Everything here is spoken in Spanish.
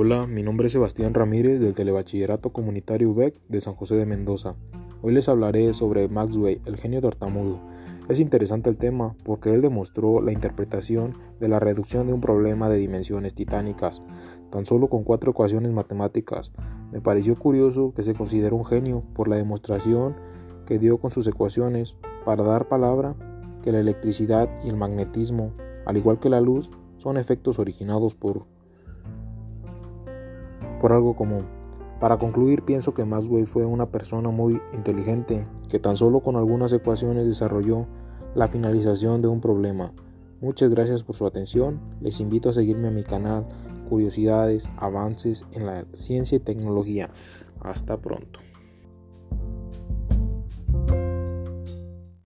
Hola, mi nombre es Sebastián Ramírez del Telebachillerato Comunitario UBEC de San José de Mendoza. Hoy les hablaré sobre Maxwell, el genio tartamudo. Es interesante el tema porque él demostró la interpretación de la reducción de un problema de dimensiones titánicas, tan solo con cuatro ecuaciones matemáticas. Me pareció curioso que se consideró un genio por la demostración que dio con sus ecuaciones para dar palabra que la electricidad y el magnetismo, al igual que la luz, son efectos originados por por algo común. Para concluir, pienso que Maxwell fue una persona muy inteligente que tan solo con algunas ecuaciones desarrolló la finalización de un problema. Muchas gracias por su atención. Les invito a seguirme a mi canal Curiosidades, Avances en la Ciencia y Tecnología. Hasta pronto.